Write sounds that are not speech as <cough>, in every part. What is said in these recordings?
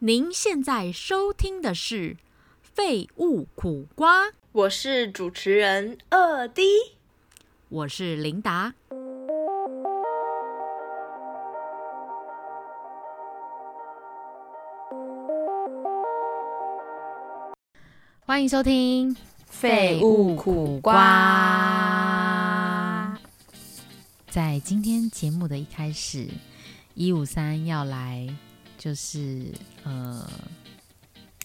您现在收听的是《废物苦瓜》，我是主持人二 D，我是琳达。欢迎收听《废物苦瓜》。在今天节目的一开始，一五三要来，就是呃，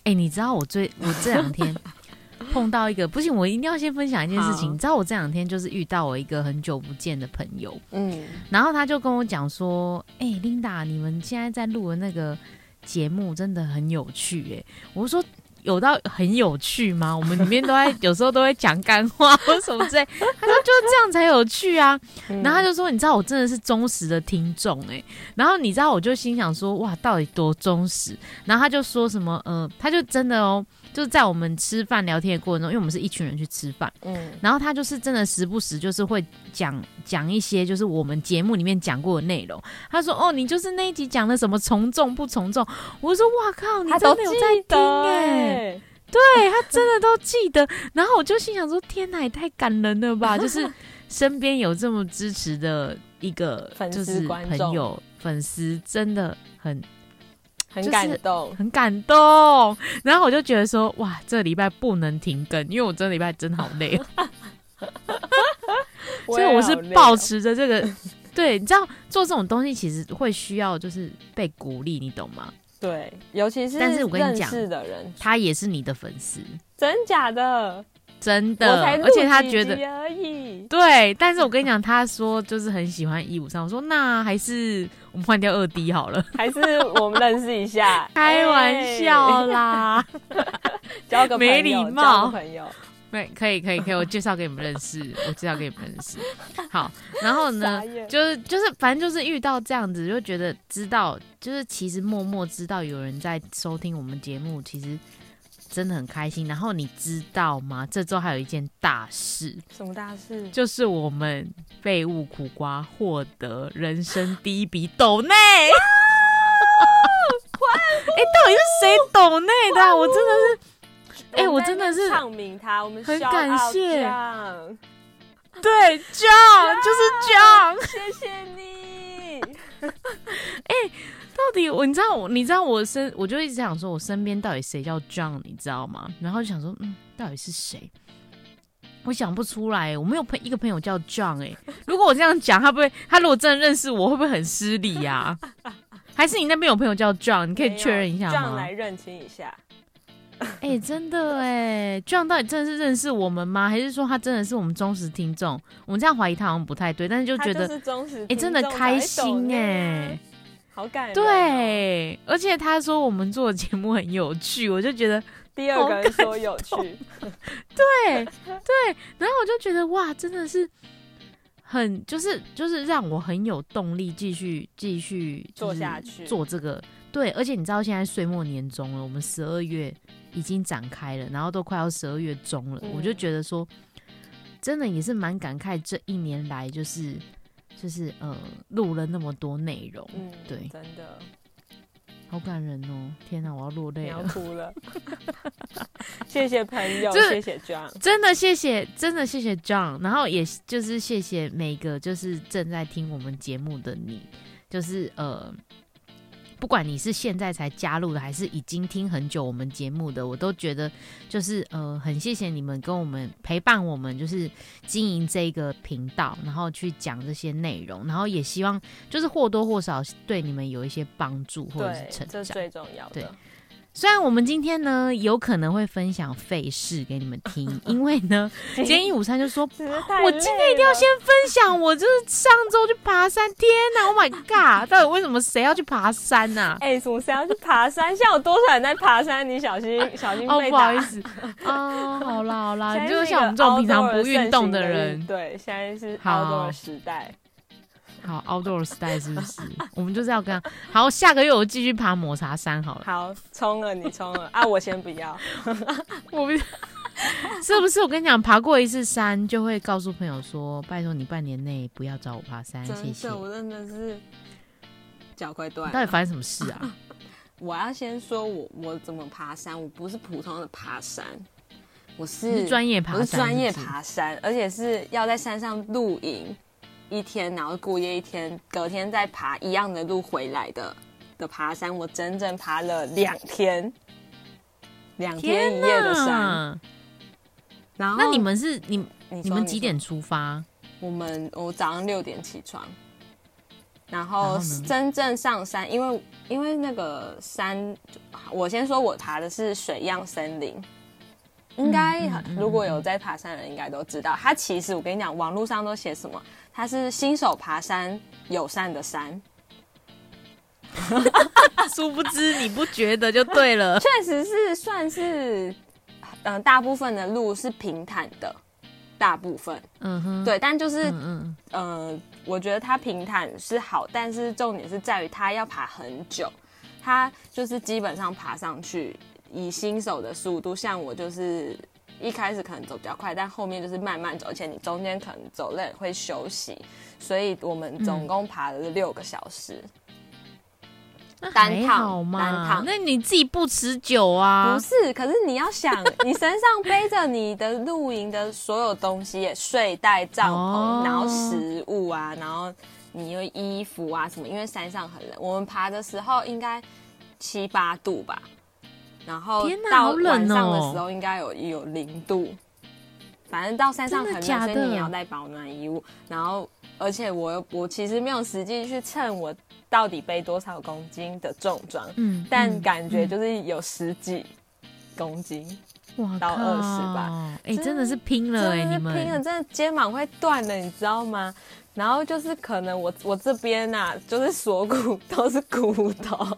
哎、你知道我最我这两天 <laughs> 碰到一个不行，我一定要先分享一件事情。你知道我这两天就是遇到我一个很久不见的朋友，嗯，然后他就跟我讲说：“哎、琳达，你们现在在录的那个节目真的很有趣。”哎，我说。有到很有趣吗？<laughs> 我们里面都在有时候都会讲干话 <laughs> 或什么之类。他说就是这样才有趣啊。然后他就说：“你知道我真的是忠实的听众哎。”然后你知道我就心想说：“哇，到底多忠实？”然后他就说什么：“呃，他就真的哦，就是在我们吃饭聊天的过程中，因为我们是一群人去吃饭，嗯然后他就是真的时不时就是会讲讲一些就是我们节目里面讲过的内容。他说：“哦，你就是那一集讲的什么从众不从众。”我说：“哇靠，你真的有在听得哎、哎，对他真的都记得。<laughs> 然后我就心想说：“天哪，也太感人了吧！” <laughs> 就是身边有这么支持的一个就是朋友粉丝，真的很很就是感动。很感动。然后我就觉得说：“哇，这个礼拜不能停更，因为我这个礼拜真的好累。<laughs> ”所以我是保持着这个，对，你知道做这种东西其实会需要就是被鼓励，你懂吗？对，尤其是但是我跟你讲的人，他也是你的粉丝，真假的，真的而且他几觉得。对，但是我跟你讲，他说就是很喜欢一五三，我说那还是我们换掉二 D 好了，<laughs> 还是我们认识一下，<laughs> 开玩笑啦，<laughs> 哎，交个没礼貌朋友。对，可以可以可以，我介绍给你们认识，我介绍给你们认识。好，然后呢就是就是反正就是遇到这样子，就觉得知道，就是其实默默知道有人在收听我们节目，其实真的很开心。然后你知道吗？这周还有一件大事，什么大事？就是我们废物苦瓜获得人生第一笔抖内。哎、到底是谁抖内的啊、我真的是。哎我真的是唱名他，我们很感谢对，John 就是 John。谢谢你。<laughs> 到底我你知道我你知道我身我就一直想说，我身边到底谁叫 John，你知道吗？然后就想说，嗯，到底是谁？我想不出来，我没有朋一个朋友叫 John 哎、<laughs> 如果我这样讲，他不会，他如果真的认识我，会不会很失礼呀、<laughs> 还是你那边有朋友叫 John，你可以确认一下吗这样来？认清一下。哎、<laughs> 真的哎，John 到底真的是认识我们吗？还是说他真的是我们忠实听众？我们这样怀疑他好像不太对，但是就觉得哎、真的开心哎、哎，好感人哦。对，而且他说我们做的节目很有趣，我就觉得第二个人说有趣，<laughs> 对对，然后我就觉得哇，真的是很就是就是让我很有动力继续继续做下去做这个。对，而且你知道现在岁末年终了，我们十二月已经展开了，然后都快要十二月中了，我就嗯觉得说，真的也是蛮感慨这一年来就是就是呃录了那么多内容，嗯，对真的，好感人哦！天哪，我要落泪了。要哭了。<laughs> 谢谢朋友，谢谢 John。真的谢谢，真的谢谢 John，然后也就是谢谢每个就是正在听我们节目的你，就是呃，不管你是现在才加入的，还是已经听很久我们节目的，我都觉得就是呃，很谢谢你们跟我们陪伴我们，就是经营这个频道，然后去讲这些内容，然后也希望就是或多或少对你们有一些帮助或者是，成长。这是最重要对的。虽然我们今天呢有可能会分享费事给你们听，<laughs> 因为呢，今天一午餐就说我今天一定要先分享，我就是上周去爬山，天哪，Oh my god！到底为什么谁要去爬山呐、哎、什么谁要去爬山？现在有多少人在爬山？你小心 <laughs> 小心哦，被打。不好意思，哦，<laughs> 好啦好啦，就是像我们这种平常不运动的人，对，现在是好 outdoor 时代。好 outdoor style 是不是？<laughs> 我们就是要跟他好，下个月我继续爬抹茶山好了。好，冲了你冲了啊！我先不要。<laughs> 我不 <laughs> 是不是？我跟你讲，爬过一次山就会告诉朋友说，拜托你半年内不要找我爬山，谢谢。我真的是脚快断到底了。发生什么事啊？我要先说我我怎么爬山，我不是普通的爬山，我是是专业爬山，我是专业爬山，而且是要在山上露营一天，然后过夜一天，隔天再爬一样的路回来的的爬山。我整整爬了两天，两天一夜的山。然后那你们是你你你们几？点出发？我们我早上六点起床，然然后真正上山，因为因为那个山，我先说我爬的是水漾森林。应该嗯嗯嗯如果有在爬山的人，应该都知道，它其实我跟你讲，网络上都写什么，它是新手爬山友善的山，<laughs> 殊不知你不觉得就对了。<laughs> 确实是算是，呃，大部分的路是平坦的，大部分。嗯哼，对，但就是嗯嗯，呃，我觉得它平坦是好，但是重点是在于它要爬很久，它就是基本上爬上去，以新手的速度，像我就是一开始可能走比较快，但后面就是慢慢走，而且你中间可能走累会休息，所以我们总共爬了六个小时。那单还趟好嘛单趟那你自己不持久啊不？是，可是你要想，你身上背着你的露营的所有东西，睡袋、帐篷，哦然后食物啊，然后你又衣服啊什么，因为山上很冷。我们爬的时候应该七八度吧，然后到晚上的哦时候应该有有零度。反正到山上很冷，所以你也要带保暖衣物。然后，而且我我其实没有实际去称我到底背多少公斤的重装，嗯，但嗯感觉就是有十几公斤，哇到靠20吧。哎，真真的是拼了哎，你们拼了，真的肩膀会断了，你知道吗？然后就是可能我我这边呐、就是锁骨都是骨头，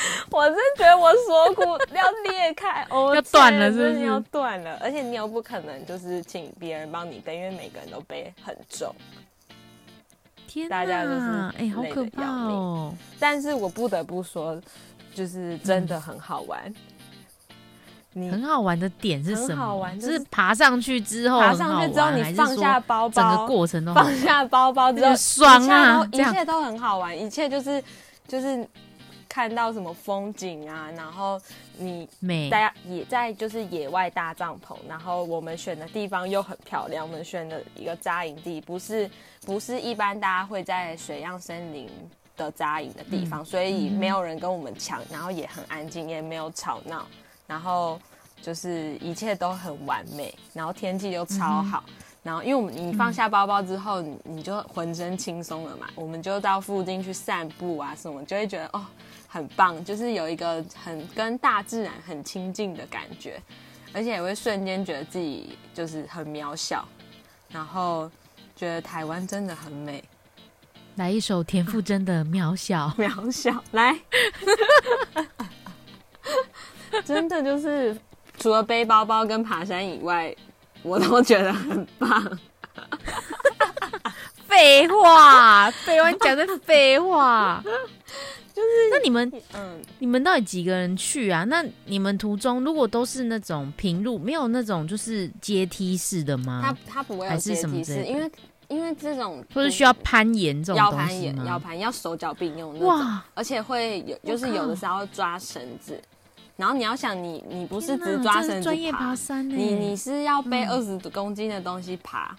<laughs> 我真觉得我锁骨要裂开，<laughs> 哦，要断了是要断了，而且你又不可能就是请别人帮你背，因为每个人都背很重。天大家都是哪哎，好可怕哦！但是我不得不说，就是真的很好玩。你很好玩的点是什么？很好玩就就是是爬上去之后爬上去之后，你放下包包，整个过程都放下包包之后爽啊一切都很好玩，一切就是就是看到什么风景啊，然后你美大家也在就是野外搭帐篷，然后我们选的地方又很漂亮，我们选的一个扎营地不是不是一般大家会在水漾森林。的扎营的地方，所以没有人跟我们抢，然后也很安静，也没有吵闹，然后就是一切都很完美，然后天气又超好，然后因为我们你放下包包之后，你你就浑身轻松了嘛，我们就到附近去散步啊什么，就会觉得哦很棒，就是有一个很跟大自然很亲近的感觉，而且也会瞬间觉得自己就是很渺小，然后觉得台湾真的很美，来一首田馥甄的《渺小》。<laughs> 渺小，来，<laughs> 真的就是除了背包包跟爬山以外，我都觉得很棒。<laughs> 废话，废话，你讲的废话。你们嗯，你们到底几个人去啊？那你们途中如果都是那种平路，没有那种就是阶梯式的它吗？它它不会有阶梯式，因为因为这种或是需要攀岩这种东要攀岩、要攀要手脚并用那种，哇，而且会有就是有的时候要抓绳子，然后你要想你你不是只抓绳子专业爬爬，山呢、你你是要背嗯。二十公斤的东西爬，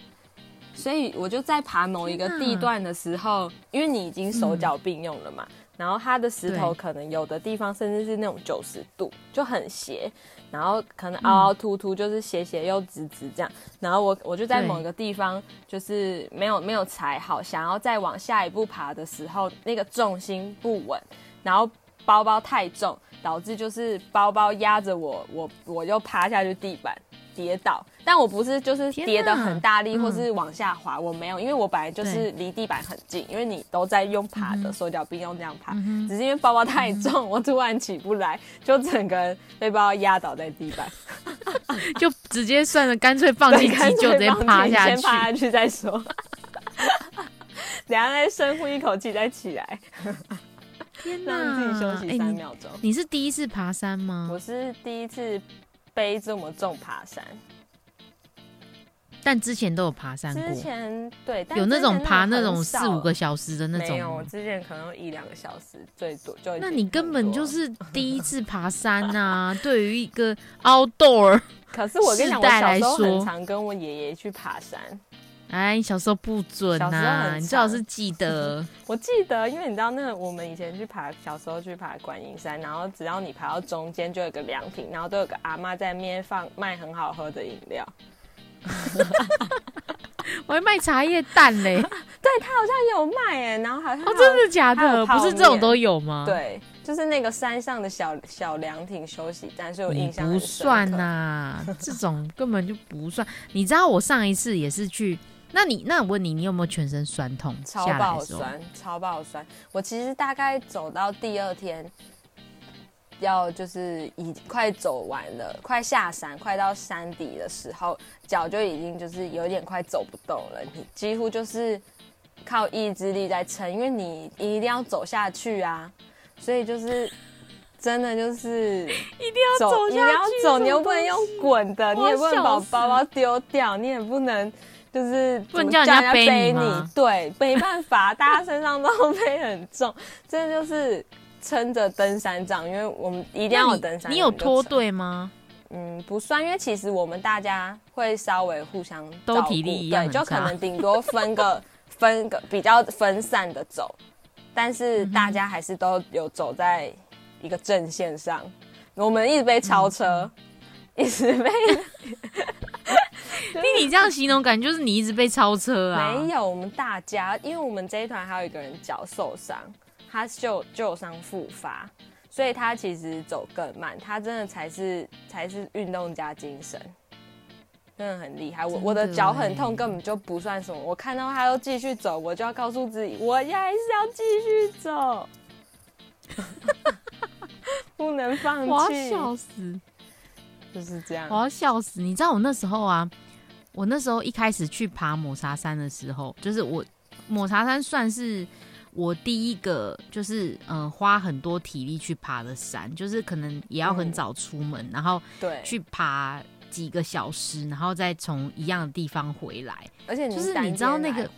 所以我就在爬某一个地段的时候，因为你已经手脚并用了嘛，然后它的石头可能有的地方甚至是那种九十度，就很斜，然后可能凹凹凸凸，就是斜斜又直直这样。然后我我就在某一个地方，就是没有没有踩好，想要再往下一步爬的时候，那个重心不稳，然后包包太重，导致就是包包压着我，我我就趴下去地板跌倒。但我不是就是跌得很大力，嗯或是往下滑，我没有，因为我本来就是离地板很近，因为你都在用爬的，手脚并用这样爬，嗯只是因为包包太重，我突然起不来，就整个人被包包压倒在地板。<laughs> 就直接算了，干脆放弃对干急救，直接趴下先趴下去。<laughs> 再说。等一下再深呼一口气再起来，天 <laughs> 让自己休息三秒钟。你是第一次爬山吗我？是第一次背这么重爬山，但之前都有爬山过之，前对，但有那种爬那很种四五个小时的那种没有，我。之前可能一两个小时最多就。那你根本就是第一次爬山啊！对于一个 outdoor，<laughs> 可是我跟你讲，我小时候很说常跟我爷爷去爬山。哎，你小时候不准呐、很你最好是记得。<laughs> 我记得，因为你知道那个我们以前去爬，小时候去爬观音山，然后只要你爬到中间就有个凉亭，然后都有个阿妈在面放卖很好喝的饮料。<laughs> 我还卖茶叶蛋嘞！哦，对他好像有卖哎，然后好像还有真的假的？不是这种都有吗？，对，就是那个山上的小小凉亭休息站，所以我印象不算刻呐、这种根本就不算。你知道我上一次也是去，那你那我问你，你有没有全身酸痛超？爆酸，超爆酸。我其实大概走到第二天，要就是已快走完了，快下山，快到山底的时候，脚就已经就是有点快走不动了，你几乎就是靠意志力在撑，因为你一定要走下去啊，所以就是。真的就是 <laughs> 一定要走一定下去，要走，你又不能用滚的，你也不能把包包丢掉，你也不能就是不叫人家背背你 <laughs> 对，没办法，大家身上都背很重，真的就是撑着登山杖，因为我们一定要有登山你有脱队？吗？嗯，不算，因为其实我们大家会稍微互相都体力一样对，就可能顶多分个分个比较分散的走，但是大家还是都有走在一个阵线上。我们一直被超车，一直被 <laughs> 听你这样形容，感觉就是你一直被超车啊！没有，我们大家，因为我们这一团还有一个人脚受伤，他旧旧伤复发，所以他其实走更慢，他真的才是才是运动家精神，真的很厉害。我的我的脚很欸痛，根本就不算什么。我看到他都继续走，我就要告诉自己，我还是要继续走，<laughs> 不能放弃我要，笑死！就是这样我。要笑死！你知道我那时候啊，我那时候一开始去爬抹茶山的时候，就是我抹茶山算是我第一个，就是嗯、呃花很多体力去爬的山，就是可能也要很嗯早出门，然后对，去爬几个小时，然后再从一样的地方回来。而且你就是你知道那个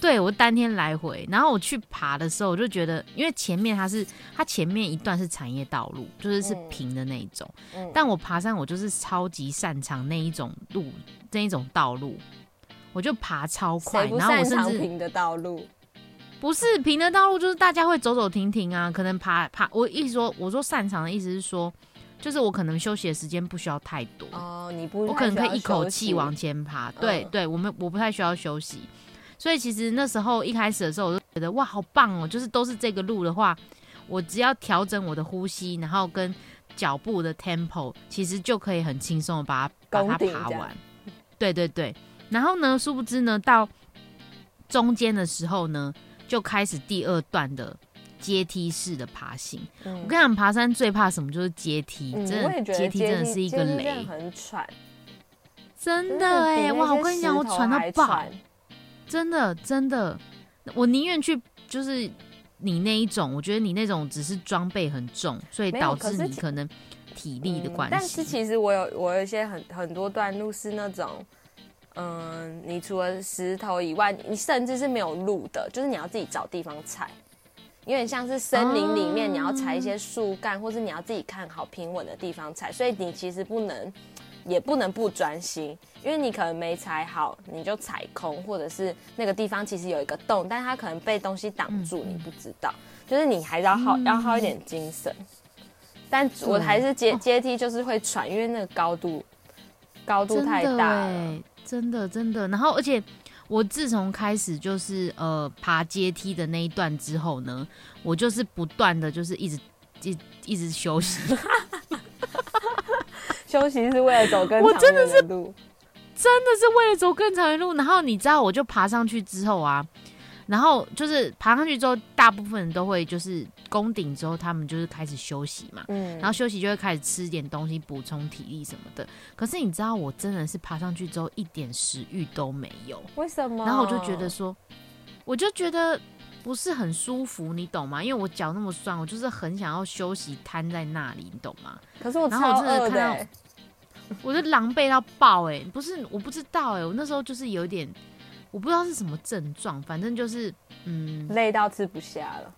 对我当天来回，然后我去爬的时候，我就觉得，因为前面它是它前面一段是产业道路，就是是嗯平的那一种。嗯但我爬山，我就是超级擅长那一种路，那一种道路，我就爬超快然后我擅甚至长平的道路？不是平的道路，就是大家会走走停停啊，可能爬爬。我意思说，我说擅长的意思是说，就是我可能休息的时间不需要太多，哦，你不我可能可以一口气往前。前爬。对、嗯对，我们我不太需要休息，所以其实那时候一开始的时候，我就觉得哇，好棒哦！就是都是这个路的话，我只要调整我的呼吸，然后跟脚步的 tempo，其实就可以很轻松的把它把它爬完。对对对，然后呢，殊不知呢，到中间的时候呢，就开始第二段的阶梯式的爬行。嗯我跟你讲，爬山最怕什么？就是阶梯，嗯真的阶梯真的是一个雷，很喘，真的哎、哇！我些跟你讲，我喘到爆，真的真的，我宁愿去就是你那一种，我觉得你那种只是装备很重，所以导致你可能体力的关系。嗯但是其实我有我有一些很很多段路是那种，嗯，你除了石头以外，你甚至是没有路的，就是你要自己找地方踩。有点像是森林里面，哦你要踩一些树干，或是你要自己看好平稳的地方踩，所以你其实不能，也不能不专心，因为你可能没踩好，你就踩空，或者是那个地方其实有一个洞，但是它可能被东西挡住，嗯你不知道，就是你还是要耗、嗯要耗一点精神。但我还是阶阶梯就是会喘，因为那个高度高度太大了。欸真的真的。然后而且我自从开始就是呃爬阶梯的那一段之后呢，我就是不断的就是一直一一直休息，<laughs> 休息是为了走更长我真的远的路。真的是为了走更长的路。然后你知道，我就爬上去之后啊，然后就是爬上去之后，大部分人都会就是攻顶之后，他们就是开始休息嘛。嗯，然后休息就会开始吃点东西补充体力什么的。可是你知道，我真的是爬上去之后一点食欲都没有，为什么？然后我就觉得说，我就觉得不是很舒服，你懂吗？因为我脚那么酸，我就是很想要休息，瘫在那里，你懂吗？可是我真的看到欸，我就狼狈到爆哎、不是我不知道哎、我那时候就是有点，我不知道是什么症状，反正就是嗯，累到吃不下了。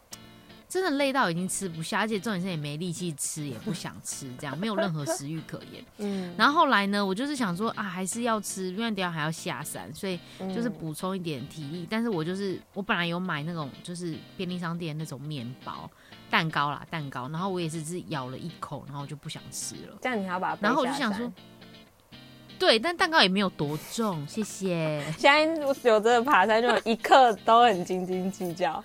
真的累到已经吃不下，而且重点是也没力气吃，也不想吃，这样没有任何食欲可言。<laughs> 嗯，然后后来呢，我就是想说啊，还是要吃，因为等一下还要下山，所以就是嗯补充一点体力。但是我就是我本来有买那种就是便利商店那种面包、蛋糕啦，蛋糕，然后我也是只咬了一口，然后我就不想吃了。这样你还要把它然后我就想说，对，但蛋糕也没有多重，谢谢。现在有这个爬山，就一刻都很斤斤计较。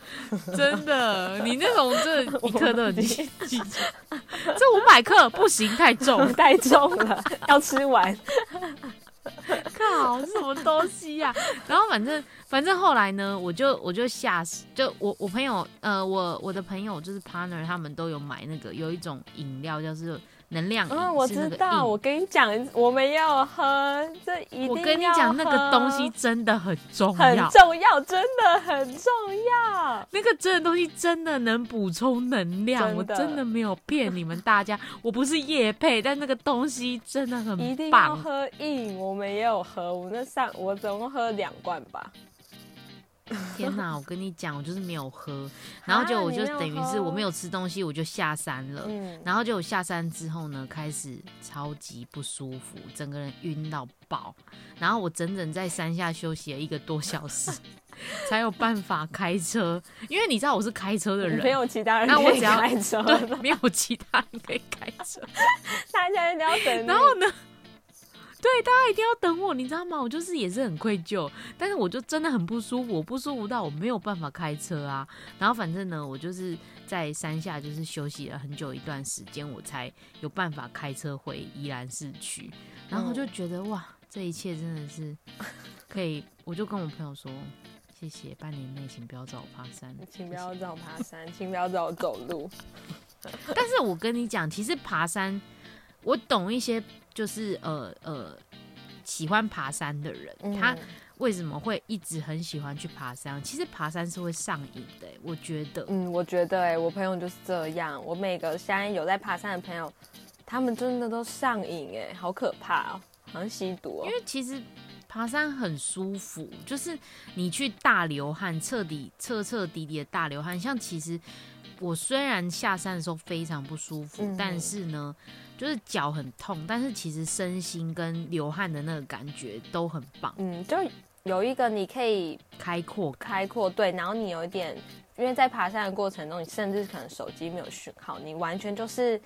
真的，你那种这一克都很斤斤计较，这五百克不行，太重。<laughs> 太重了，要吃完。好，什么东西呀、<laughs> 然后反正反正后来呢，我就我就吓死就我我朋友呃我我的朋友就是 partner 他们都有买那个有一种饮料叫是能量饮，嗯，我知道，我跟你讲，我们要喝，这一定我跟你要讲那个东西真的很重要很。重要，真的很重要。那个真的东西真的能补充能量，我真的真的没有骗你们大家，我不是夜配，但那个东西真的很一定要。喝饮，我们也有喝，我那上我总共喝两罐吧。<laughs> 天哪，我跟你讲，我就是没有喝，<laughs> 然后就我就等于是我喝没有吃东西，我就下山了。嗯，然后就我下山之后呢，开始超级不舒服，整个人晕到爆。然后我整整在山下休息了一个多小时，<laughs> 才有办法开车。因为你知道我是开车的人，没有其他人可以开车对，没有其他人可以开车。大家一定要等。然后呢，对大家一定要等我，你知道吗？我就是也是很愧疚，但是我就真的很不舒服，我不舒服到我没有办法开车啊。然后反正呢，我就是在山下就是休息了很久一段时间，我才有办法开车回宜兰市区。然后我就觉得、哇，这一切真的是可以，我就跟我朋友说。谢谢，半年内请不要找我爬山，请不要找我爬山，请不要找我走路。<laughs> 但是我跟你讲，其实爬山，我懂一些，就是呃呃，喜欢爬山的人，他嗯为什么会一直很喜欢去爬山？其实爬山是会上瘾的、我觉得。嗯，我觉得哎、我朋友就是这样。我每个现在有在爬山的朋友，他们真的都上瘾哎、好可怕哦，好像吸毒哦因。为其实爬山很舒服，就是你去大流汗，彻底彻彻底底的大流汗。像其实我虽然下山的时候非常不舒服，嗯但是呢，就是脚很痛，但是其实身心跟流汗的那个感觉都很棒，嗯，就有一个你可以开阔感。开阔对，然后你有一点，因为在爬山的过程中，你甚至可能手机没有讯号，你完全就是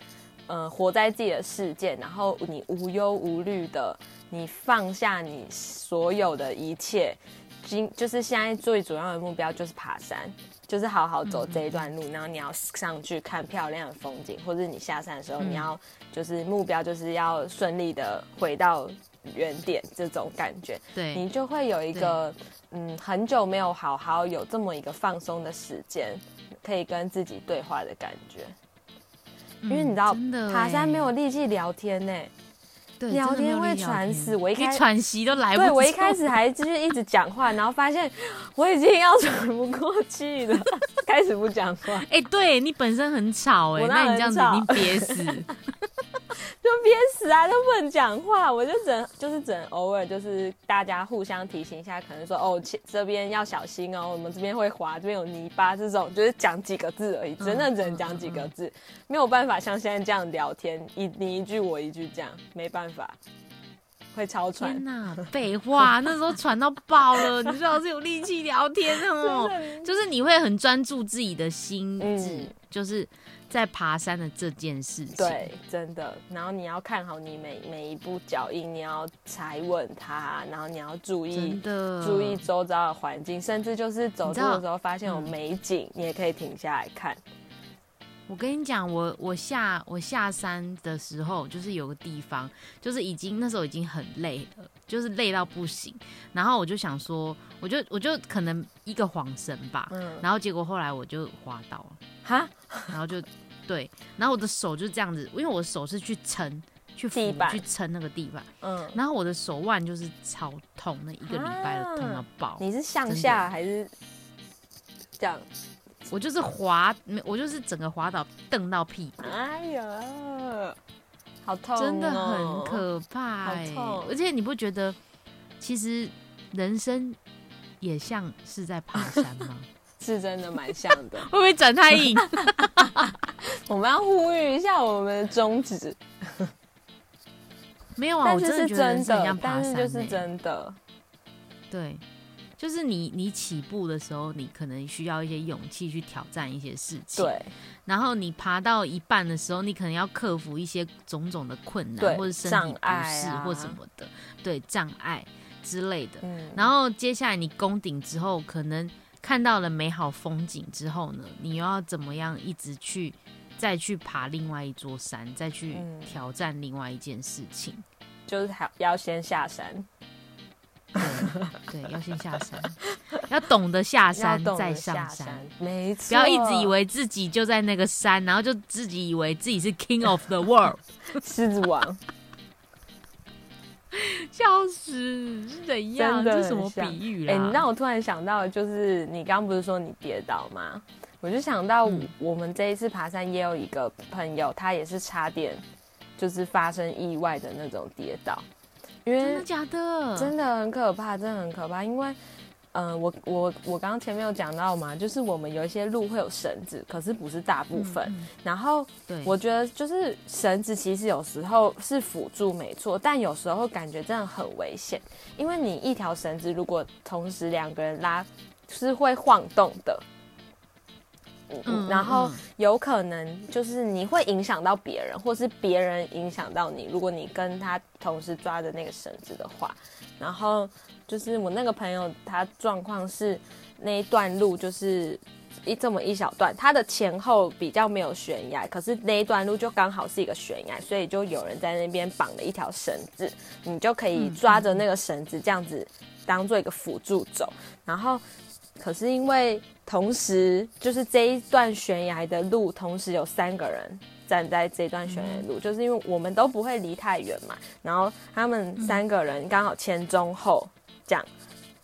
呃活在自己的世界，然后你无忧无虑的，你放下你所有的一切，今就是现在最主要的目标就是爬山。就是好好走这一段路，然后你要上去看漂亮的风景，或者你下山的时候，嗯你要就是目标就是要顺利的回到原点，这种感觉。对，你就会有一个嗯很久没有好好有这么一个放松的时间，可以跟自己对话的感觉。因为你知道爬山欸没有力气聊天呢、对聊天会喘死我一开始喘息都来不及。对我一开始还就是一直讲话，然后发现我已经要喘不过气了，<laughs> 开始不讲话，哎、对你本身很吵哎、那你这样子你憋死。就憋死啊，都不能讲话，我就只能就是只能偶尔就是大家互相提醒一下，可能说哦这边要小心哦，我们这边会滑，这边有泥巴这种，就是讲几个字而已，真的只能讲几个字，没有办法像现在这样聊天，一你一句我一句这样，没办法，会超喘天。哪，<laughs> 废话，那时候喘到爆了，你最好是有力气聊天哦。<laughs> 就是你会很专注自己的心智，嗯就是在爬山的这件事情。对，真的。然后你要看好你每每一步脚印，你要踩稳它，然后你要注意真的注意周遭的环境，甚至就是走路的时候发现有嗯美景，你也可以停下来看。我跟你讲，我我下我下山的时候，就是有个地方，就是已经那时候已经很累了，就是累到不行。然后我就想说，我就我就可能一个晃神吧，嗯，然后结果后来我就滑倒了，哈，然后就对，然后我的手就这样子，因为我的手是去撑去扶去撑那个地板，嗯，然后我的手腕就是超痛，那一个礼拜都痛到啊爆。你是向下还是这样？我就是滑，没我就是整个滑倒，蹬到屁股。哎呀，好痛、哦，真的很可怕、好欸，痛而且你不觉得其实人生也像是在爬山吗？<laughs> 是真的蛮像的。<laughs> 会不会转太硬？<laughs> 我们要呼吁一下我们的宗旨，<laughs> 没有啊，我真的觉得很像，爬但山、欸，是就是真的，对，就是你你起步的时候，你可能需要一些勇气去挑战一些事情，。对然后你爬到一半的时候，你可能要克服一些种种的困难，或者身障体不适或什么的，对障碍之类的。嗯，然后接下来你攻顶之后，可能看到了美好风景之后呢，你又要怎么样一直去再去爬另外一座山，再去嗯挑战另外一件事情？就是还要先下山，对，要先下山，要懂得下山懂得再上山。下山，没错，不要一直以为自己就在那个山，然后就自己以为自己是 king of the world，<laughs> 狮子王 <laughs> 笑死是怎样？的这是什么比喻啦？哎、你让我突然想到，就是你刚刚不是说你跌倒吗？我就想到嗯我们这一次爬山也有一个朋友，他也是差点就是发生意外的那种跌倒，因为真的假的？真的很可怕，真的很可怕。因为，嗯、我我我刚刚前面有讲到嘛，就是我们有一些路会有绳子，可是不是大部分。嗯嗯然后对，我觉得就是绳子其实有时候是辅助没错，但有时候感觉真的很危险，因为你一条绳子如果同时两个人拉，是会晃动的。嗯嗯然后嗯有可能就是你会影响到别人，或是别人影响到你。如果你跟他同时抓着那个绳子的话，然后就是我那个朋友，他状况是那一段路就是一这么一小段，他的前后比较没有悬崖，可是那一段路就刚好是一个悬崖，所以就有人在那边绑了一条绳子，你就可以抓着那个绳子这样子当做一个辅助走，然后。可是因为同时就是这一段悬崖的路，同时有三个人站在这段悬崖的路，就是因为我们都不会离太远嘛，然后他们三个人刚好前中后这样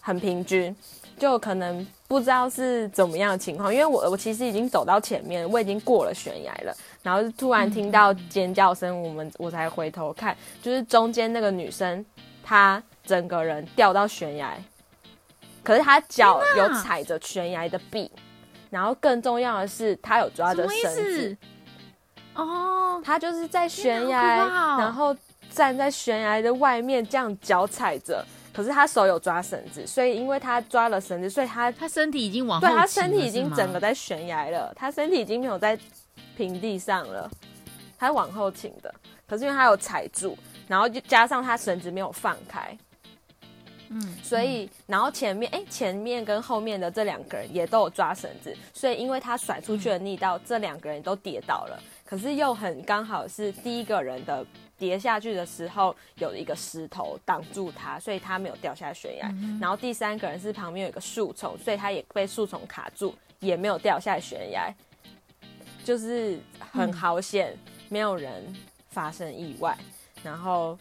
很平均，就可能不知道是怎么样的情况，因为我我其实已经走到前面，我已经过了悬崖了，然后突然听到尖叫声，我们我才回头看，就是中间那个女生，她整个人掉到悬崖，可是他脚有踩着悬崖的壁，然后更重要的是，他有抓着绳子，？哦，他就是在悬崖，然后站在悬崖的外面，这样脚踩着。可是他手有抓绳子，所以因为他抓了绳子，所以他他身体已经往后对他身体已经整个在悬崖了，他身体已经没有在平地上了，他往后倾的。可是因为他有踩住，然后就加上他绳子没有放开，嗯，所以然后前面哎前面跟后面的这两个人也都有抓绳子，所以因为他甩出去的力道，这两个人都跌倒了。可是又很刚好是第一个人的跌下去的时候有一个石头挡住他，所以他没有掉下悬崖。然后第三个人是旁边有一个树丛，所以他也被树丛卡住，也没有掉下悬崖，就是很好险，没有人发生意外。然后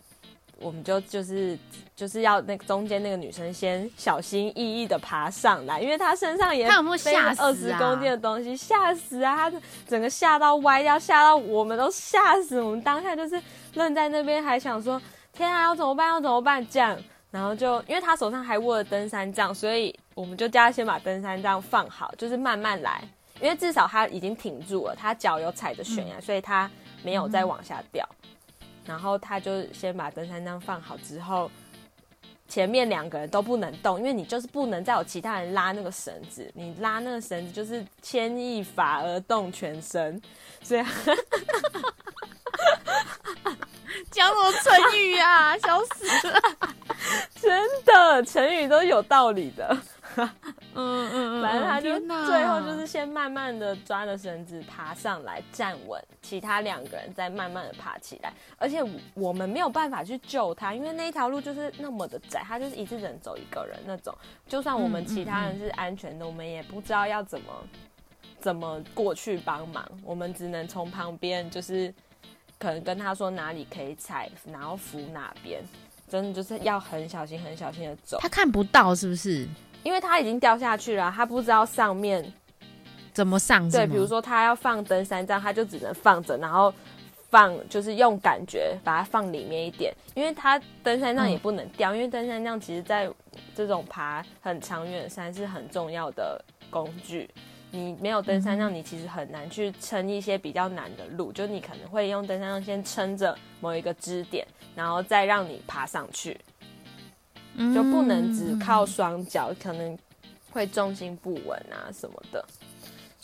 我们就就是就是要那个中间那个女生先小心翼翼的爬上来，因为她身上也她有没有吓死啊二十公斤的东西，吓死啊！她整个吓到歪掉，吓到我们都吓死。我们当下就是愣在那边，还想说天啊，要怎么办？要怎么办？这样，然后就因为她手上还握着登山杖，所以我们就叫她先把登山杖放好，就是慢慢来，因为至少她已经挺住了，她脚有踩着悬崖，所以她没有再往下掉。然后他就先把登山杖放好之后，前面两个人都不能动，因为你就是不能再有其他人拉那个绳子，你拉那个绳子就是牵一发而动全身，所以讲什么成语啊？笑死了！<laughs> 真的成语都有道理的。嗯嗯嗯，反正他就最后就是先慢慢的抓着绳子爬上来站稳，其他两个人再慢慢的爬起来。而且我们没有办法去救他，因为那一条路就是那么的窄，他就是一次只能走一个人那种。就算我们其他人是安全的，我们也不知道要怎么怎么过去帮忙，我们只能从旁边就是可能跟他说哪里可以踩，然后扶哪边。真的就是要很小心、很小心的走，他看不到是不是？因为他已经掉下去了，他不知道上面怎么上？对，比如说他要放登山杖，他就只能放着，然后放，就是用感觉把它放里面一点，因为它登山杖也不能掉，因为登山杖其实在这种爬很长远的山是很重要的工具。你没有登山杖，你其实很难去撑一些比较难的路，就你可能会用登山杖先撑着某一个支点，然后再让你爬上去，就不能只靠双脚，可能会重心不稳啊什么的。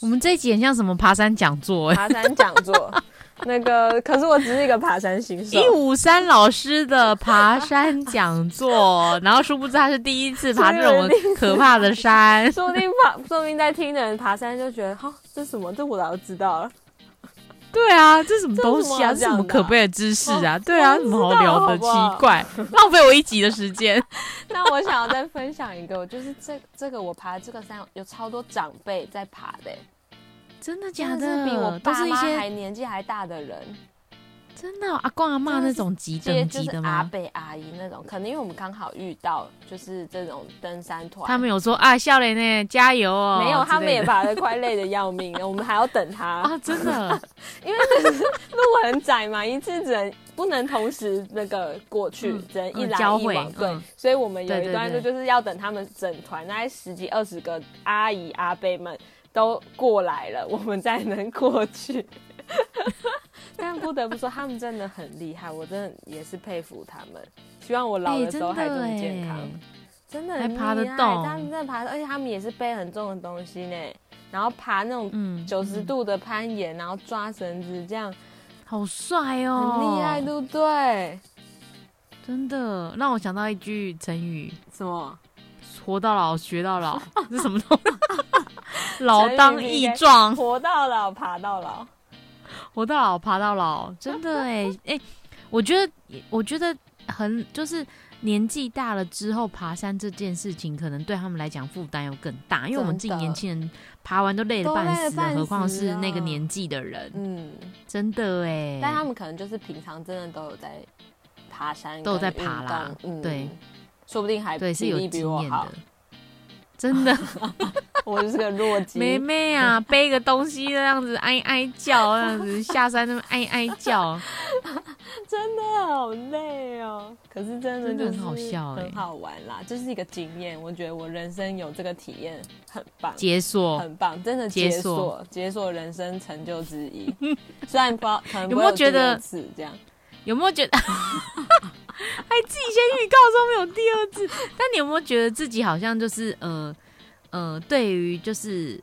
我们这一集很像什么爬山讲座？哎，爬山讲座。<laughs> 那个，可是我只是一个爬山新手。一五三老师的爬山讲座，然后殊不知他是第一次爬这种可怕的山。说不定爬，说不定在听的人爬山就觉得，哈，这什么？这我早就知道了。对啊，这什么东西啊？这什么可悲的知识啊？对啊，什么好聊的？奇怪，浪费我一集的时间。<laughs> 那我想要再分享一个，就是这这个我爬这个山有超多长辈在爬的。真的假的？比我爸妈还年纪还大的人，真的阿公阿妈那种级等级的吗？阿伯阿姨那种，可能因为我们刚好遇到就是这种登山团，他们有说啊，笑脸呢，加油哦。没有，他们也爬的快累的要命，<laughs> 我们还要等他啊，真的，<laughs> 因为路很窄嘛，一次只能不能同时那个过去，只能一来一往，对，所以我们有一段路就是要等他们整团大概十几二十个阿姨阿伯们。都过来了，我们才能过去。<laughs> 但不得不说，他们真的很厉害，我真的也是佩服他们。希望我老的时候还这么健康，真的很爬得动。他们真的爬，而且他们也是背很重的东西呢。然后爬那种九十度的攀岩，然后抓绳子，这样好帅哦，很厉害，对不对？真的让我想到一句成语，什么？活到老学到老，<laughs> 是什么东西？<laughs> 老当益壮，活到老爬到老，活到老爬到老，真的哎哎，<laughs> 我觉得我觉得很就是年纪大了之后爬山这件事情，可能对他们来讲负担又更大，因为我们自己年轻人爬完都累得半死，何况是那个年纪的人，嗯，真的哎，但他们可能就是平常真的都有在爬山，都有在爬啦，对。说不定还对是有经验的，真的，<laughs> 我就是个弱鸡妹妹啊，<laughs> 背个东西这样子哀哀叫，这样子下山那么哀哀叫，真的好累哦。可是真的就是很好笑，很好玩啦，就是一个经验。我觉得我人生有这个体验很棒，解锁很棒，真的解锁解锁人生成就之一。<laughs> 虽然不知道有没有觉得是这样，有没有觉得？<laughs> 还自己先预告说没有第二次，但你有没有觉得自己好像就是呃呃，对于就是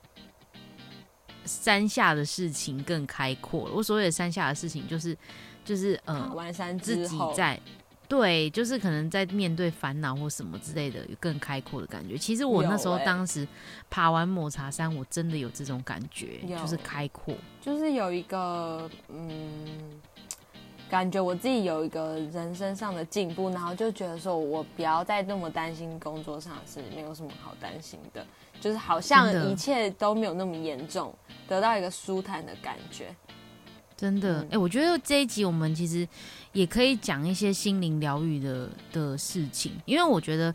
山下的事情更开阔了？我所谓的山下的事情，就是就是呃，完山自己在对，就是可能在面对烦恼或什么之类的，有更开阔的感觉。其实我那时候当时爬完抹茶山，我真的有这种感觉，就是开阔，就是有一个嗯。感觉我自己有一个人生上的进步，然后就觉得说，我不要再那么担心工作上的事，没有什么好担心的，就是好像一切都没有那么严重，得到一个舒坦的感觉。真的，哎，我觉得这一集我们其实也可以讲一些心灵疗愈的的事情，因为我觉得，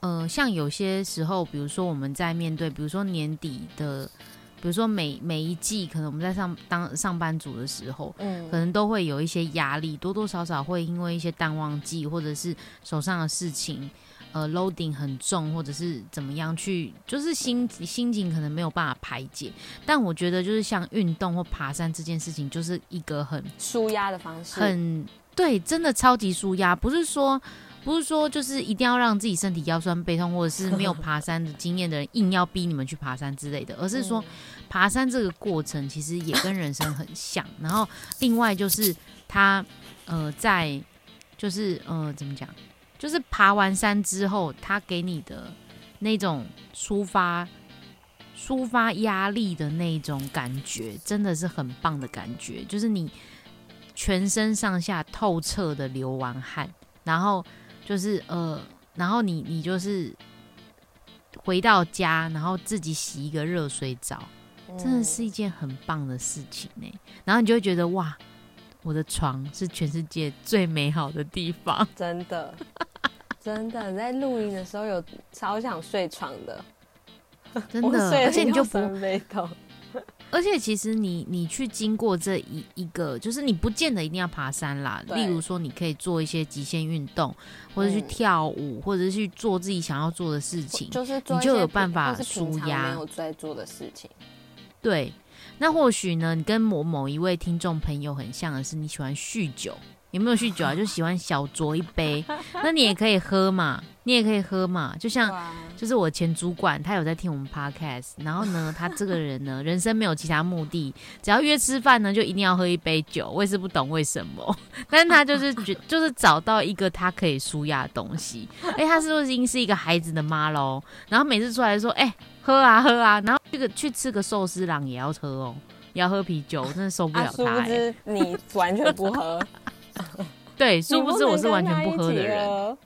呃，像有些时候，比如说我们在面对，比如说年底的。比如说每每一季，可能我们在上当上班族的时候，嗯，可能都会有一些压力，多多少少会因为一些淡旺季，或者是手上的事情，呃，loading 很重，或者是怎么样去，就是心心情可能没有办法排解。但我觉得就是像运动或爬山这件事情，就是一个很舒压的方式，很对，真的超级舒压，不是说。不是说就是一定要让自己身体腰酸背痛，或者是没有爬山的经验的人硬要逼你们去爬山之类的，而是说爬山这个过程其实也跟人生很像。然后另外就是他呃在就是呃怎么讲，就是爬完山之后，他给你的那种抒发抒发压力的那种感觉，真的是很棒的感觉。就是你全身上下透彻的流完汗，然后。就是呃，然后你你就是回到家，然后自己洗一个热水澡，真的是一件很棒的事情呢。然后你就会觉得哇，我的床是全世界最美好的地方，<laughs> 真的，真的。在露营的时候有超想睡床的，真的，而且你就不而且其实你你去经过这一一个，就是你不见得一定要爬山啦。例如说，你可以做一些极限运动，或者去嗯跳舞，或者是去做自己想要做的事情。就是你就有办法舒压没有在做的事情。对，那或许呢，你跟某某一位听众朋友很像的是，你喜欢酗酒。有没有酗酒啊？<laughs> 就喜欢小酌一杯，那你也可以喝嘛，你也可以喝嘛。就像，就是我前主管，他有在听我们 podcast，然后呢，他这个人呢，<laughs> 人生没有其他目的，只要约吃饭呢，就一定要喝一杯酒。我也是不懂为什么，<laughs> 但是他就是觉，就是找到一个他可以舒压的东西。哎、他是不是已经是一个孩子的妈喽？然后每次出来说，哎、喝啊喝啊，然后这个去吃个寿司郎也要喝哦，也要喝啤酒，我真的受不啊，了他、哎殊不知你完全不喝，<laughs> 对，殊不知我是完全不喝的人。喝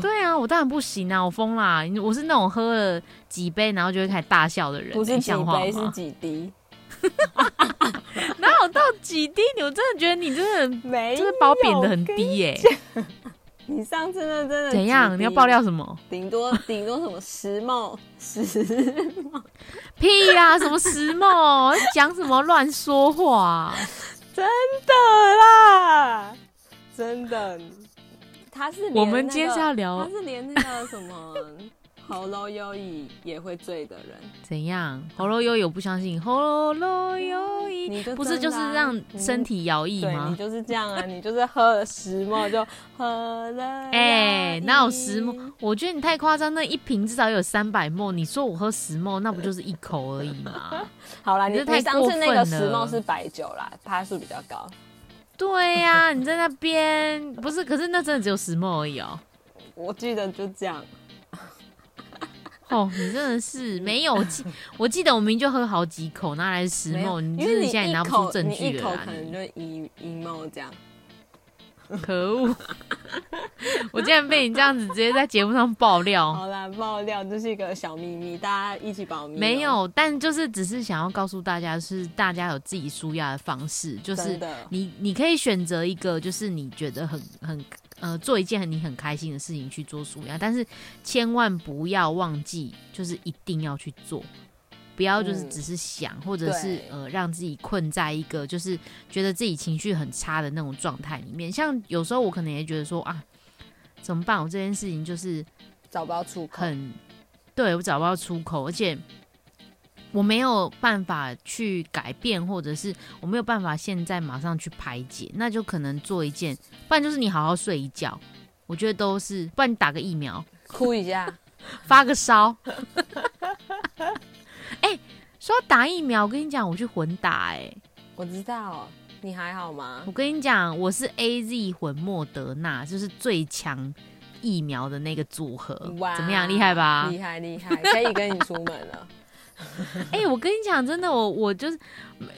对啊，我当然不行啊，我疯啦！我是那种喝了几杯然后就会开始大笑的人、不是几杯是吗？几滴，<laughs> 哪有到几滴？我真的觉得你真的没就是把我贬得很低耶、<laughs> 你上次那真的怎样？你要爆？料什么？顶多顶多什么石梦石屁呀、什么石墨？讲什么乱说话？真的啦，真的，他是连我们那今天是要聊他是连那个什么 <laughs> 喉咙优异也会醉的人，怎样？喉咙悠悠不相信，喉咙悠你不是就是让身体摇曳吗你？就是这样啊，你就是喝了石墨就喝了，哎、哪有石墨？我觉得你太夸张，那一瓶至少有三百沫。你说我喝十沫，那不就是一口而已吗？<laughs> 好啦，你你这太过你上次那个分石墨是白酒啦，趴数比较高。对呀、你在那边不是？可是那真的只有十沫而已哦。我记得就这样，<laughs> 哦，你真的是 <laughs> 没有我记，我记得我明明就喝好几口，拿来十没有沫，你因为你真的现在一拿不出证据可能就一一毛这样。可恶！<laughs> 我竟然被你这样子直接在节目上爆料。好啦，爆料这是一个小秘密，大家一起保密哦。没有，但就是只是想要告诉大家，是大家有自己舒压的方式，就是你你可以选择一个，就是你觉得很很呃做一件很你很开心的事情去做舒压，但是千万不要忘记，就是一定要去做。不要就是嗯只是想，或者是呃让自己困在一个就是觉得自己情绪很差的那种状态里面。像有时候我可能也觉得说啊，怎么办？我这件事情就是找不到出口。很对我找不到出口，而且我没有办法去改变，或者是我没有办法现在马上去排解，那就可能做一件，不然就是你好好睡一觉，我觉得都是，不然你打个疫苗，哭一下，<laughs> 发个烧。<laughs> 哎、说打疫苗，我跟你讲，我去混打、哎，我知道，你还好吗我？跟你讲，我是 A Z 混莫德纳，就是最强疫苗的那个组合，怎么样，厉害吧？厉害厉害，可以跟你出门了。<laughs> 哎、我跟你讲，真的，我我就是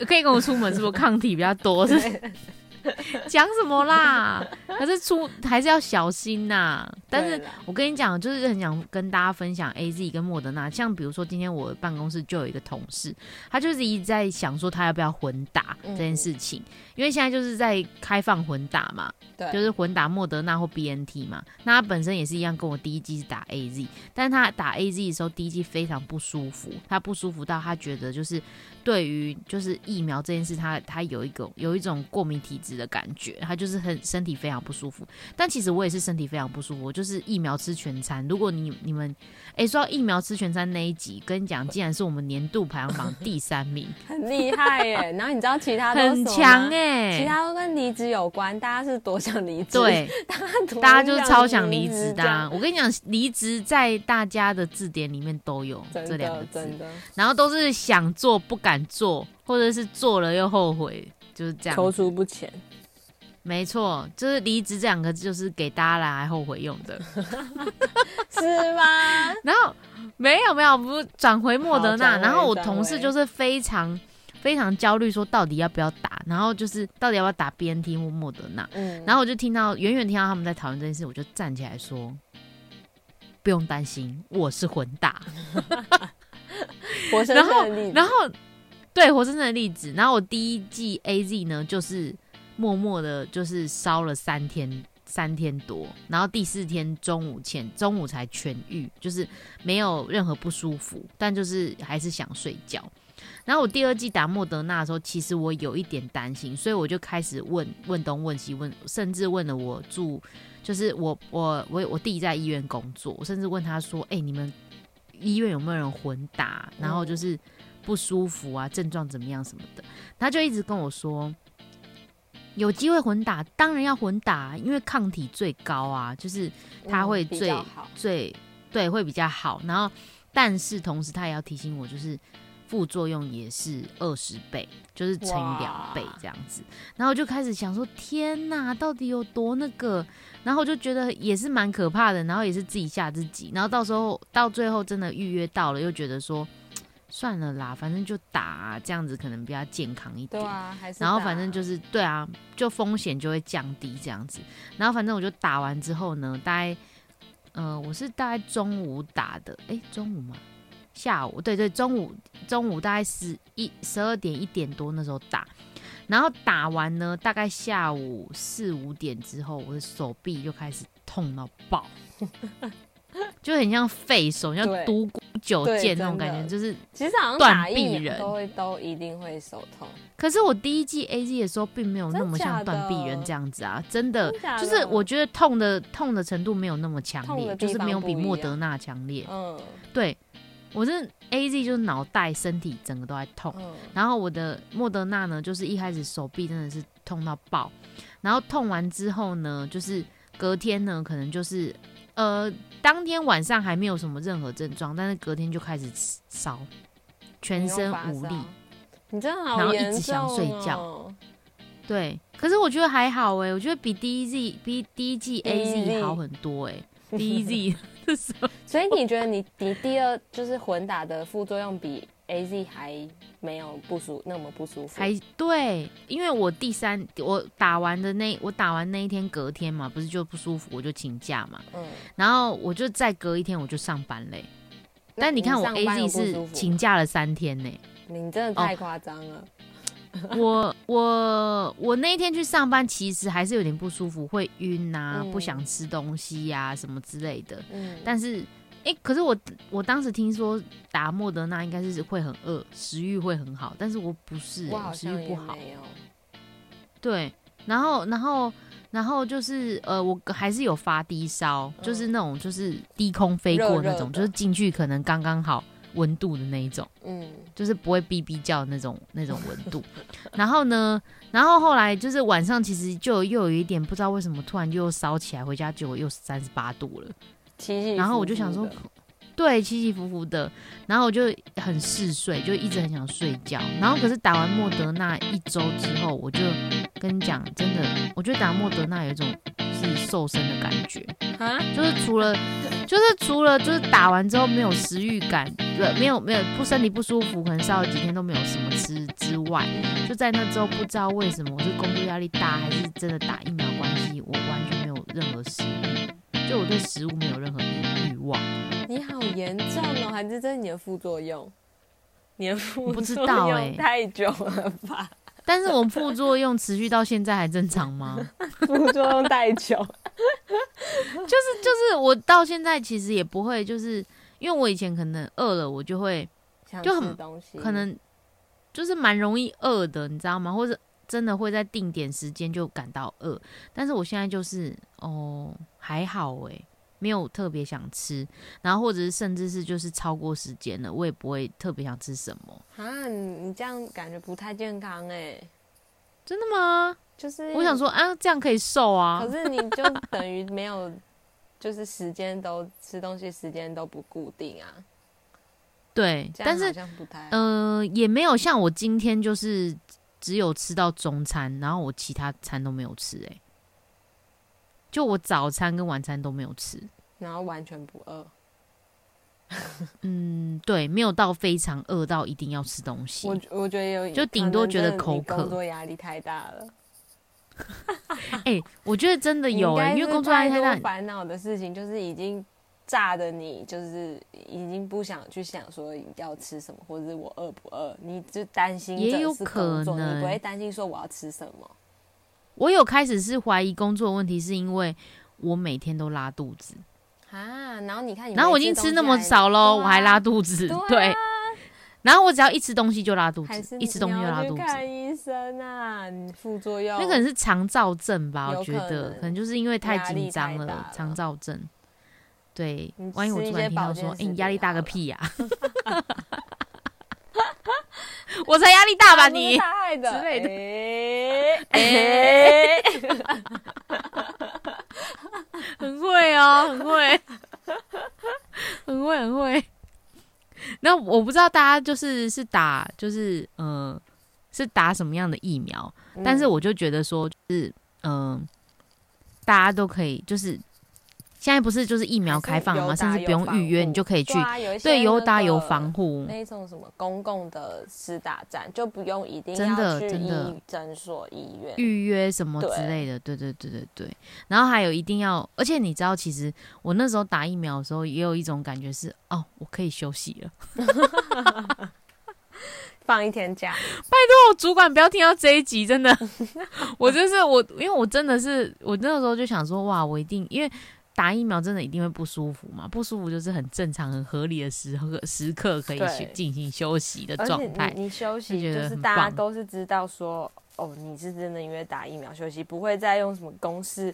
可以跟我出门，是不是抗体比较多？是 <laughs> <laughs> 讲什么啦？可是出还是要小心呐、但是我跟你讲，就是很想跟大家分享 A Z 跟莫德纳。像比如说，今天我办公室就有一个同事，他就是一直在想说他要不要混打这件事情，因为现在就是在开放混打嘛，对，就是混打莫德纳或 B N T 嘛。那他本身也是一样，跟我第一季是打 A Z，但是他打 A Z 的时候，第一季非常不舒服，他不舒服到他觉得就是对于就是疫苗这件事他，他有一个有一种过敏体质的感觉，他就是很身体非常不舒服。但其实我也是身体非常不舒服，我就是疫苗吃全餐。如果你你们哎、说到疫苗吃全餐那一集，跟你讲，竟然是我们年度排行榜第三名，<laughs> 很厉害耶。然后你知道其他都很强哎、其他都跟离职有关，大家是多想离职，对，<laughs> 大家多大家就是超想离职的、啊。我跟你讲，离职在大家的字典里面都有这两个字，然后都是想做不敢做，或者是做了又后悔，就是这样。踌躇不前。没错，就是离职这两个字就是给大家来后悔用的。<laughs> 是吗？<laughs> 然后没有没有，不是转回莫德纳，然后我同事就是非常非常焦虑，说到底要不要打，然后就是到底要不要打 BNT 或莫德纳。嗯，然后我就听到远远听到他们在讨论这件事，我就站起来说：“不用担心，我是混打。<laughs> 然后然后对活生生的例子，然后我第一季 A Z 呢，就是默默的，就是烧了三天。三天多，然后第四天中午前中午才痊愈，就是没有任何不舒服，但就是还是想睡觉。然后我第二季打莫德纳的时候，其实我有一点担心，所以我就开始问问东问西问，甚至问了我住，就是我我我我弟在医院工作，我甚至问他说：“哎、你们医院有没有人混打？然后就是不舒服啊，症状怎么样什么的？”他就一直跟我说。有机会混打，当然要混打，因为抗体最高啊，就是它会最、最对会比较好。然后，但是同时他也要提醒我，就是副作用也是二十倍，就是乘以两倍这样子。然后我就开始想说，天哪，到底有多那个？然后我就觉得也是蛮可怕的，然后也是自己吓自己。然后到时候到最后真的预约到了，又觉得说算了啦，反正就打、啊，这样子可能比较健康一点。对啊，还是然后反正就是对啊，就风险就会降低这样子。然后反正我就打完之后呢，大概呃我是大概中午打的，诶，中午吗？下午对对，中午中午大概十一十二点一点多那时候打，然后打完呢，大概下午四五点之后，我的手臂就开始痛到爆，<laughs> 就很像废手，像对独孤九剑那种感觉，就是其实好像断臂人都会都一定会手痛，可是我第一季 A Z 的时候，并没有那么像断臂人这样子啊，真的真的就是我觉得痛的痛的程度没有那么强烈，就是没有比莫德纳强烈。嗯对我是 A Z 就是脑袋、身体整个都在痛，嗯，然后我的莫德纳呢，就是一开始手臂真的是痛到爆，然后痛完之后呢，就是隔天呢，可能就是呃当天晚上还没有什么任何症状，但是隔天就开始烧，全身无力。，你真的然后一直想重睡觉哦对，可是我觉得还好哎、我觉得比第一季比第一季 A Z 好很多哎、<laughs> 第一季 <laughs> 的时候，所以你觉得你你第二就是混打的副作用比 A Z 还没有不舒那么不舒服？还对，因为我第三我打完的那我打完那一天隔天嘛，不是就不舒服，我就请假嘛，嗯，然后我就再隔一天我就上班嘞、那但你看我 A Z 是请假了三天呢、你真的太夸张了。我我我那一天去上班，其实还是有点不舒服，会晕呐、嗯。不想吃东西呀、什么之类的。嗯，但是，哎、可是我我当时听说达莫德纳应该是会很饿，食欲会很好，但是我不是、我欸，食欲不好。对，然后然后然后就是呃，我还是有发低烧，就是那种就是低空飞过那种，热热就是进去可能刚刚好温度的那一种。嗯，就是不会哔哔叫的那种那种温度。<laughs> 然后呢，然后后来就是晚上其实就又有一点不知道为什么突然又烧起来，回家结果又三十八度了。起起然后我就想说，对，起起伏伏的，然后我就很嗜睡，就一直很想睡觉。然后可是打完莫德纳一周之后，我就跟你讲，真的，我觉得打莫德纳有一种是瘦身的感觉。啊，就是除了，就是除了就是打完之后没有食欲感，对，没有没有不身体不舒服，可能烧了几天都没有什么吃之外，就在那之后不知道为什么我是工作压力大，还是真的打疫苗关系，我完全没有任何食欲，就我对食物没有任何欲欲望。你好严重哦，还是这是你的副作用？你的副我不知作用道欸太久了吧？<laughs> 但是我副作用持续到现在还正常吗？<laughs> 副作用太久，<laughs> 就是就是我到现在其实也不会，就是因为我以前可能饿了，我就会就很可能就是蛮容易饿的，你知道吗？或者真的会在定点时间就感到饿，但是我现在就是哦还好诶，没有特别想吃，然后或者是甚至是就是超过时间了，我也不会特别想吃什么。啊，你你这样感觉不太健康哎，真的吗？就是我想说啊，这样可以瘦啊可。是你就等于没有，就是时间都吃东西时间都不固定啊，<laughs> 对，但是像不太呃也没有像我今天就是只有吃到中餐，然后我其他餐都没有吃、欸，就我早餐跟晚餐都没有吃。然后完全不饿。<laughs> 嗯，对，没有到非常饿到一定要吃东西。我我觉得有，就顶多觉得口渴工作压力太大了，哎、我觉得真的有哎、因为工作压力太大多，烦恼的事情就是已经炸的你，就是已经不想去想说要吃什么，或者是我饿不饿，你就担心也有可工作，你不会担心说我要吃什么。我有开始是怀疑工作的问题，是因为我每天都拉肚子，啊，然后你看你然后我已经吃那么少喽，啊我还拉肚子，对然后我只要一吃东西就拉肚，子一吃东西就拉肚子。看医生啊，你副作用那可能是肠燥症吧，我觉得可能就是因为太紧张了肠燥症。对你，万一我突然听到说，哎、你食压力大个屁呀、<laughs> <laughs> 我才压力大吧你？他害的。之类的。哎哎 <laughs> 很会哦，很会，很会，很会。那我不知道大家就是是打就是嗯、呃是打什么样的疫苗，但是嗯。我就觉得说就是嗯、呃大家都可以就是现在不是就是疫苗开放了吗？甚至不用预约，你就可以去对啊，有打有防护。那一种什么公共的施打站，就不用一定真要去的真的医诊所、医院。预约什么之对类的，对对对对对。然后还有一定要，而且你知道，其实我那时候打疫苗的时候，也有一种感觉是，哦，我可以休息了。<laughs> 放一天假，我主管不要听到这一集，真的，<laughs> 我就是我，因为我真的是，我那个时候就想说，哇，我一定因为打疫苗真的一定会不舒服吗，不舒服就是很正常、很合理的时刻时刻可以去进行休息的状态。你你休息就是大家都是知道说，哦，你是真的因为打疫苗休息，不会再用什么公式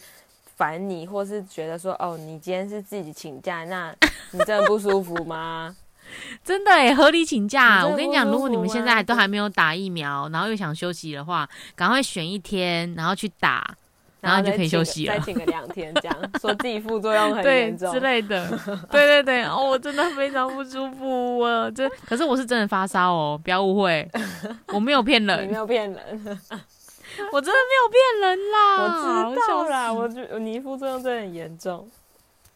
烦你，或是觉得说，哦，你今天是自己请假，那你真的不舒服吗？<laughs> 真的哎，合理请假。我跟你讲，如果你们现在都还没有打疫苗，然后又想休息的话，赶快选一天，然后去打，然后你就可以休息了。再请个两天，这样说自己副作用很严重之。类的，<laughs> 对对对，哦，我真的非常不舒服，啊！这，可是我是真的发烧哦，不要误会，我没有骗你人没，有骗人，我真的没有骗人啦，我知道啦，我就你副作用真的很严重，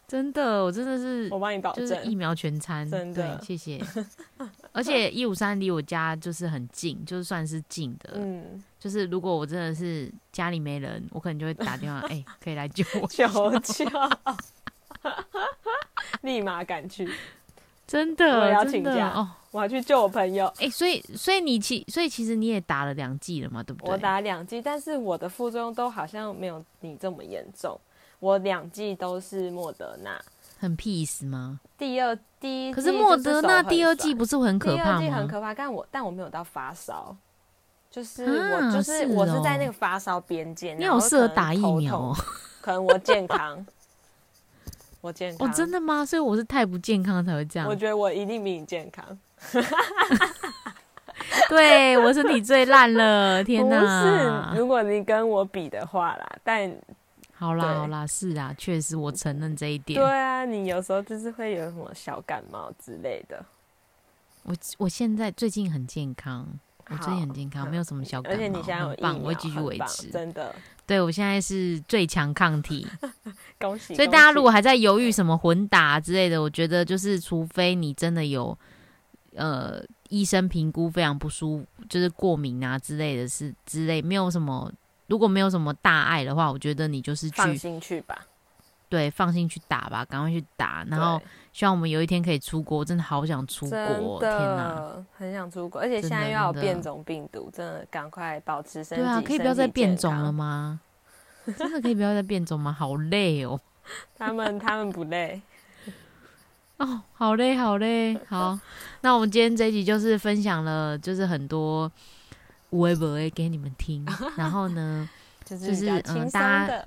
真的，我真的是我帮你保就是证。疫苗全餐，真的对，谢谢。<laughs> 而且一五三离我家就是很近，就是算是近的，嗯，就是如果我真的是家里没人，我可能就会打电话，<laughs> 哎、可以来救我。求救，立马赶去，<laughs> 真的我，要请假哦。我要去救我朋友。哎、所以所以你其所以其实你也打了两剂了嘛，对不对？我打两剂，但是我的副作用都好像没有你这么严重。我两季都是莫德纳，很 peace 吗？第二第一可是莫德纳第二季不是很可怕第二季很？可怕，但我但我没有到发烧，就是啊我就是是我是在哦那个发烧边界。你好适合打疫苗哦！可能我健康，<laughs> 我健康，哦，真的吗？所以我是太不健康才会这样我。觉得我一定比你健康。<laughs> 对我身体最烂了，天不是，！如果你跟我比的话啦，但好啦好啦，是啊，确实我承认这一点对。啊，你有时候就是会有什么小感冒之类的，我我现在最近很健康，我最近很健康，没有什么小感冒，而且你现在有很棒，我会继续维持。真的对我现在是最强抗体，<laughs> 恭喜。所以大家如果还在犹豫什么混打之类的，我觉得就是除非你真的有呃医生评估非常不舒服，就是过敏啊之类的是之类，没有什么。如果没有什么大碍的话，我觉得你就是放去心去吧，对放心去打吧，赶快去打。然后希望我们有一天可以出国，真的好想出国，真天哪！的很想出国，而且现在又要有变种病毒，真的赶快保持身体。对啊，可以不要再变种了？吗？真的可以不要再变种吗？好累哦，他们他们不累，<laughs> 哦，好累好累。好，那我们今天这一集就是分享了，就是很多无微不微给你们听。<laughs> 然后呢，就是嗯大家。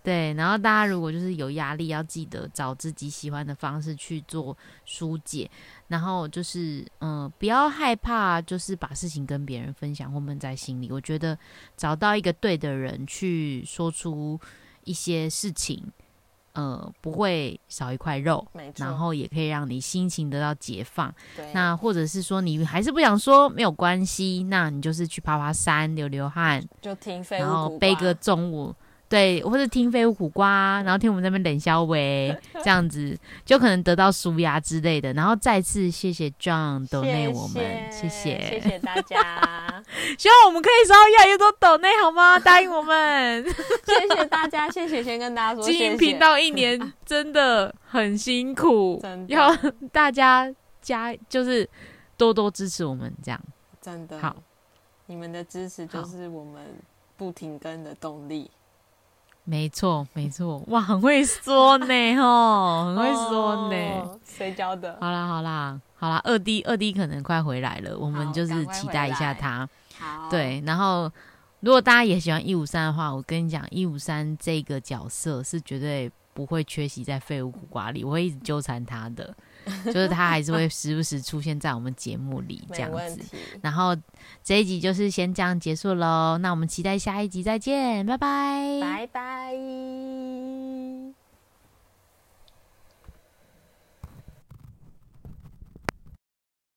对，然后大家如果就是有压力，要记得找自己喜欢的方式去做疏解，然后就是嗯、呃不要害怕，就是把事情跟别人分享或闷在心里。我觉得找到一个对的人去说出一些事情，呃，不会少一块肉。然后也可以让你心情得到解放。那或者是说你还是不想说，没有关系，那你就是去爬爬山、流流汗，就听废然后背个重物，对，或者听飞舞苦瓜，然后听我们这边冷笑维这样子，就可能得到舒压之类的。然后再次谢谢 John 抖内我们，谢谢谢谢大家，希望我们可以收到越来越多抖内好吗？答应我们，<laughs> 谢谢大家，谢谢，先跟大家说经。营频道一年真的很辛苦，<laughs> 真的要 <laughs> 大家加就是多多支持我们这样。真的好，你们的支持就是我们不停更的动力。没错，没错，哇，很会说呢，吼，很会说呢。哦谁教的？好啦，好啦，好啦，二弟，二弟可能快回来了，我们就是期待一下他。好，对，然后如果大家也喜欢一五三的话，我跟你讲，一五三这个角色是绝对不会缺席在废物苦瓜里，我会一直纠缠他的，<laughs> 就是他还是会时不时出现在我们节目里这样子。然后这一集就是先这样结束喽，那我们期待下一集再见，拜拜，拜拜。